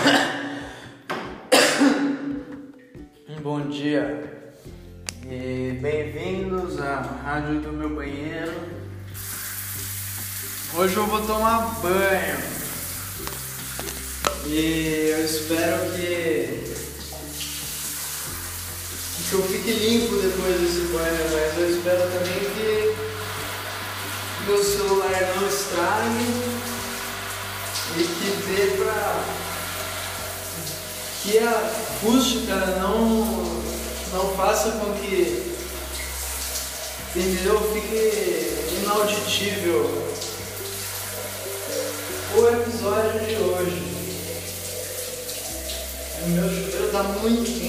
Bom dia e bem-vindos à Rádio do Meu Banheiro. Hoje eu vou tomar banho e eu espero que, que eu fique limpo depois desse banho, mas eu espero também que meu celular não estrague e que dê pra que a acústica não, não faça com que entendeu? fique inauditível o episódio de hoje. O meu chuveiro está muito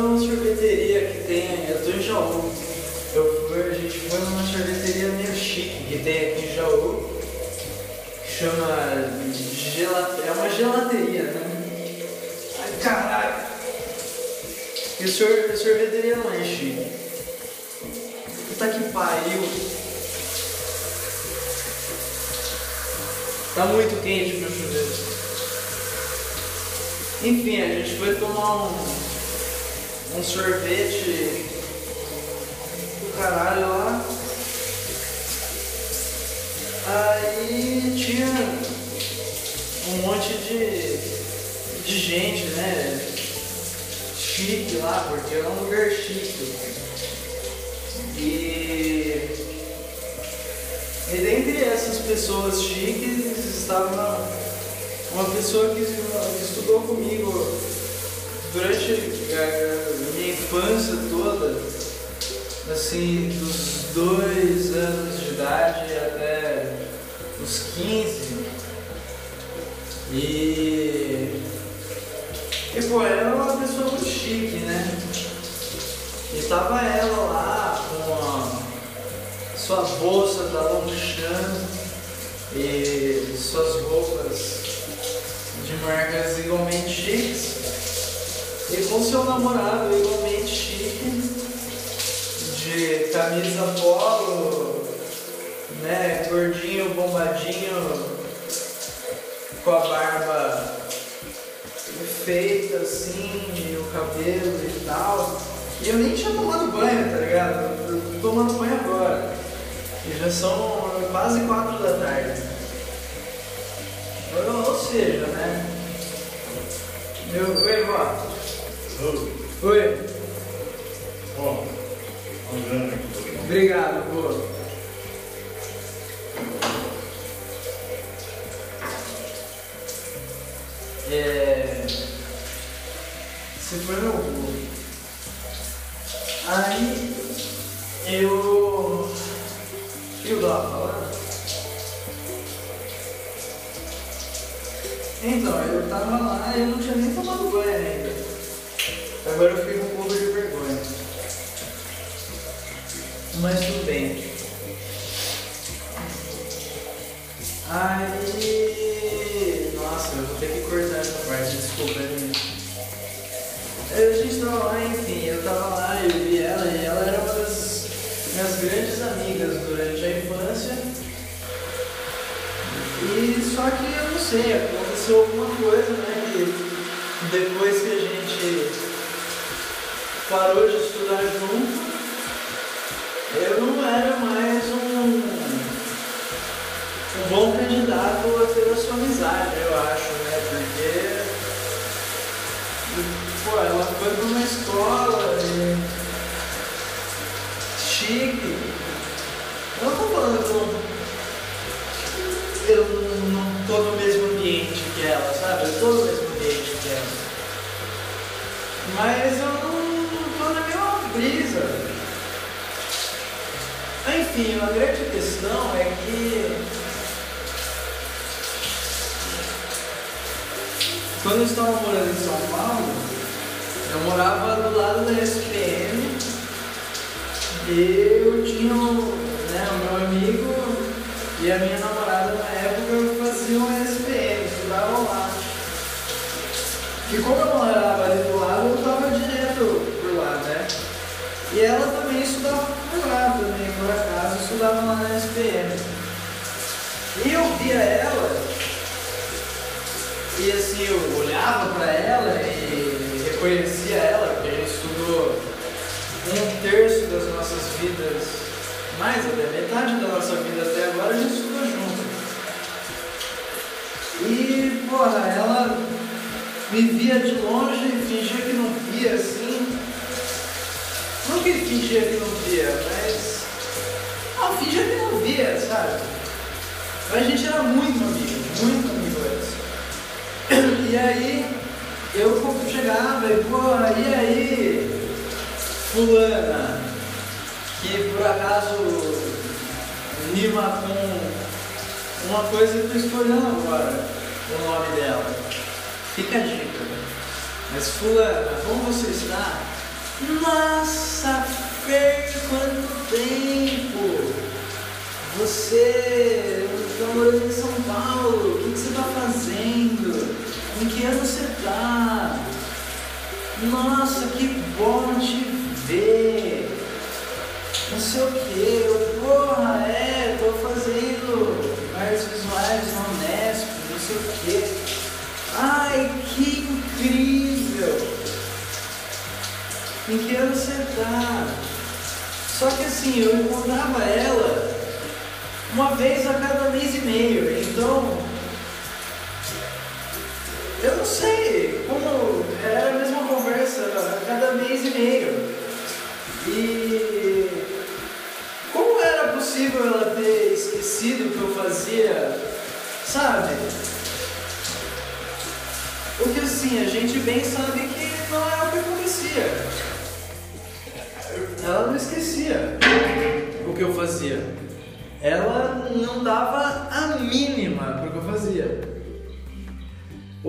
numa sorveteria que tem. Eu tô em Jaú. Eu fui, a gente foi numa sorveteria meio chique que tem aqui em Jaú. Que chama. Gelate, é uma gelateria, né? Ai caralho! E sor, sorveteria não é chique. Puta que pariu! Tá muito quente meu chuveiro. Enfim, a gente foi tomar um, um sorvete do caralho lá. Aí tinha um monte de, de gente, né? Chique lá, porque era um lugar chique. E, e dentre essas pessoas chiques estava uma pessoa que, que estudou comigo durante a minha infância toda, assim, dos dois anos de idade até os 15. E, e pô, era uma pessoa muito chique, né? E tava ela lá com a sua bolsa da Longchamp e suas roupas de marcas igualmente chiques e com seu namorado igualmente chique de camisa polo, né, gordinho, bombadinho, com a barba feita assim, e o cabelo e tal. E eu nem tinha tomado banho, tá ligado? Eu tô tomando banho agora. E já são quase quatro da tarde. Ou, seja, né? Meu, vó. Oi. Ó, André aqui. Obrigado, vô. Agora eu fico um pouco de vergonha. Mas tudo bem. Aí. Nossa, eu vou ter que cortar essa parte, desculpa, gente. Aí a gente tava lá, enfim, eu tava lá, eu vi ela e ela era uma das minhas grandes amigas durante a infância. E só que eu não sei, aconteceu alguma coisa, né? Que depois que a gente parou de estudar junto, eu não era mais um, um bom candidato a ter a sua amizade, eu acho, né? Porque pô, ela foi para uma escola chique. Eu não tô falando que eu, não tô no mesmo ambiente que ela, sabe? Eu tô no mesmo ambiente que ela. Mas eu não tô na mesma brisa. Enfim, a grande questão é que quando eu estava morando em São Paulo, eu morava do lado da SPM e eu tinha né, o meu amigo E a minha namorada na época fazia um SPM, estudava lá. E como eu morava ali do lado, eu estava direto por lá, né? E ela também estudava por lá também, por acaso, estudava lá na SPM. E eu via ela, e assim, eu olhava para ela e reconhecia ela, porque a gente estudou um terço das nossas vidas, mais até metade da nossa vida até agora, a gente estudou junto. E, porra, ela me via de longe fingia que não via assim. Não que fingia que não via, mas. Não, fingia que não via, sabe? Mas a gente era muito amigo, muito amigo antes. E aí eu chegava e, porra, e aí, fulana, que por acaso rima com uma coisa que eu estou olhando agora, o nome dela. Fica a dica. Mas fulana, como você está? Nossa, Fer, quanto tempo! Você está morando em São Paulo, o que, que você está fazendo? Em que ano você está? Nossa, que bom te ver! Não sei o que, eu, porra, é, tô fazendo artes visuais na Unesp, não sei o que. Ai, que incrível! Em que ano você está? Só que assim, eu encontrava ela uma vez a cada mês e meio. Então, eu não sei como era a mesma conversa a cada mês e meio.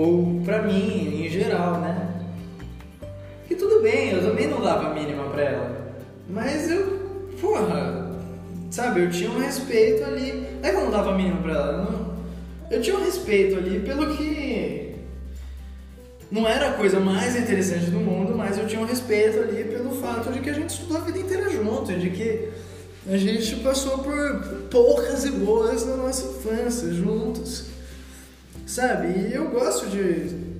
Ou pra mim, em geral, né? E tudo bem, eu também não dava a mínima pra ela. Mas eu, porra, sabe, eu tinha um respeito ali. Não é que eu não dava a mínima pra ela, não. Eu tinha um respeito ali pelo que não era a coisa mais interessante do mundo, mas eu tinha um respeito ali pelo fato de que a gente estudou a vida inteira junto, de que a gente passou por poucas e boas na nossa infância juntos, sabe? E eu gosto de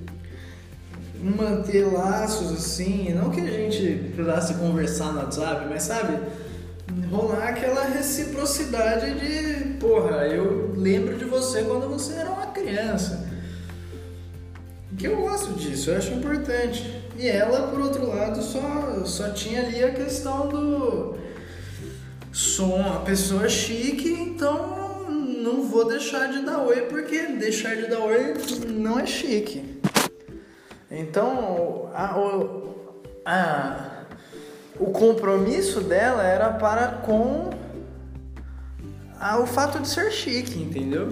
manter laços assim, não que a gente precisasse conversar no WhatsApp, mas sabe? Rolar aquela reciprocidade de, porra, eu lembro de você quando você era uma criança que eu gosto disso, eu acho importante. E ela, por outro lado, só, só tinha ali a questão do som, a pessoa chique, então não vou deixar de dar oi, porque deixar de dar oi não é chique. Então, a, o, a, o compromisso dela era para com a, o fato de ser chique, entendeu?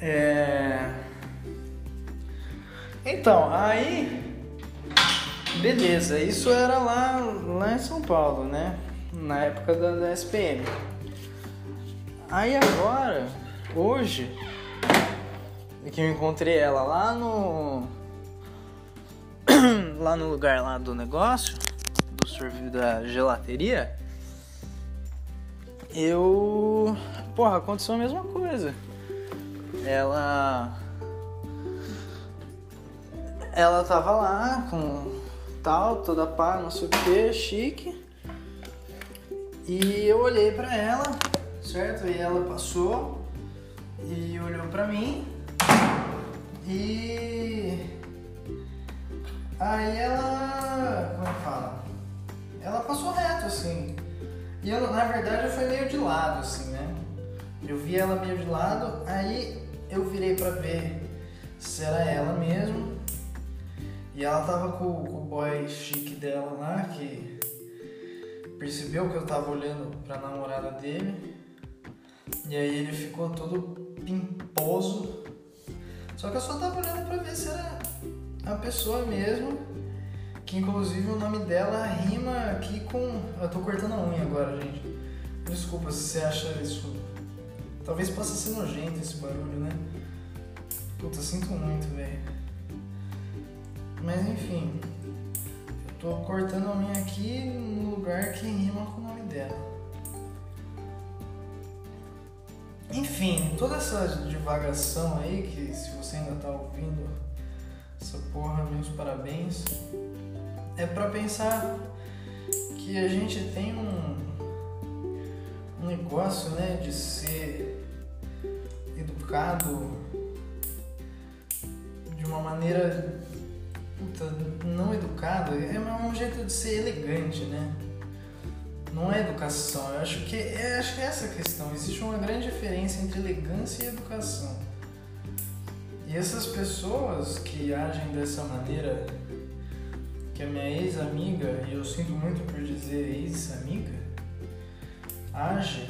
É. Então, aí. Beleza, isso era lá, lá em São Paulo, né? Na época da, da SPM. Aí agora, hoje, que eu encontrei ela lá no. lá no lugar lá do negócio, do serviço da gelateria, eu. Porra, aconteceu a mesma coisa. Ela ela tava lá com tal, toda pá, não sei o que, chique. E eu olhei pra ela, certo? E ela passou e olhou pra mim. E aí ela. Como é fala? Ela passou reto assim. E eu, na verdade, eu fui meio de lado, assim, né? Eu vi ela meio de lado, aí eu virei pra ver se era ela mesmo. E ela tava com, com o boy chique dela lá, que percebeu que eu tava olhando pra namorada dele. E aí ele ficou todo pimposo. Só que eu só tava olhando pra ver se era a pessoa mesmo. Que inclusive o nome dela rima aqui com. Eu tô cortando a unha agora, gente. Desculpa se você acha isso Talvez possa ser nojento esse barulho, né? Puta, sinto muito, velho. Mas enfim. Eu tô cortando a minha aqui no lugar que rima com o nome dela. Enfim, toda essa divagação aí, que se você ainda tá ouvindo essa porra, meus parabéns. É para pensar que a gente tem um, um negócio, né, de ser educado de uma maneira puta, não educada, é um jeito de ser elegante, né? Não é educação. Eu acho que é, acho que é essa a questão. Existe uma grande diferença entre elegância e educação. E essas pessoas que agem dessa maneira, que a minha ex-amiga, e eu sinto muito por dizer ex-amiga, age,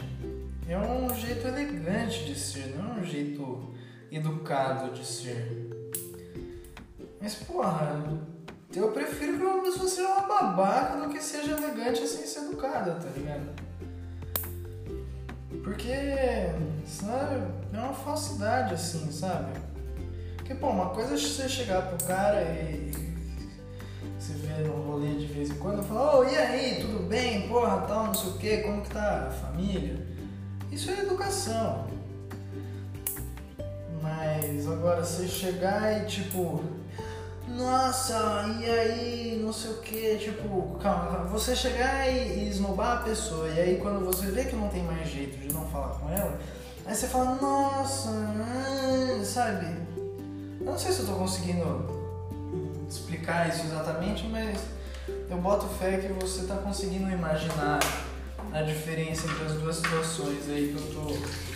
é um jeito elegante de ser, não é um jeito educado de ser. Mas porra, eu prefiro que uma pessoa seja uma babaca do que seja elegante sem ser educada, tá ligado? Porque senão é uma falsidade assim, sabe? Porque, pô, uma coisa é você chegar pro cara e você vê no rolê de vez em quando e falar, ô, oh, e aí, tudo bem? Porra, tal, não sei o que, como que tá a família? Isso é educação. Mas agora você chegar e tipo, nossa, e aí, não sei o que, tipo, calma, calma, você chegar e, e esnobar a pessoa, e aí quando você vê que não tem mais jeito de não falar com ela, aí você fala, nossa, hum, sabe? Eu não sei se eu tô conseguindo explicar isso exatamente, mas eu boto fé que você tá conseguindo imaginar a diferença entre as duas situações aí que eu tô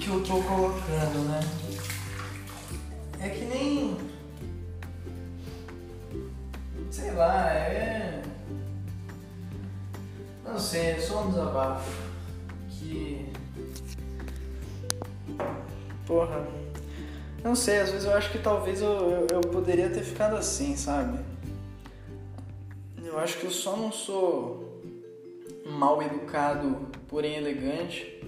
que eu tô colocando, né? É que nem sei lá, é. Não sei, é só um desabafo que. Porra. Não sei, às vezes eu acho que talvez eu, eu, eu, poderia ter ficado assim, sabe? Eu acho que eu só não sou mal educado, porém elegante,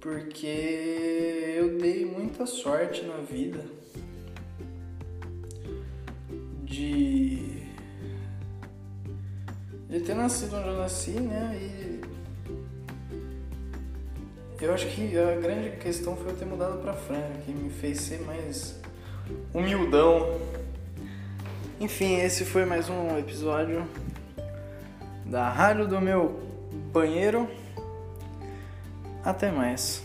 porque eu dei muita sorte na vida de, de ter nascido onde eu nasci, né? E eu acho que a grande questão foi eu ter mudado pra Franca, que me fez ser mais humildão. Enfim, esse foi mais um episódio da Rádio do Meu Banheiro. Até mais.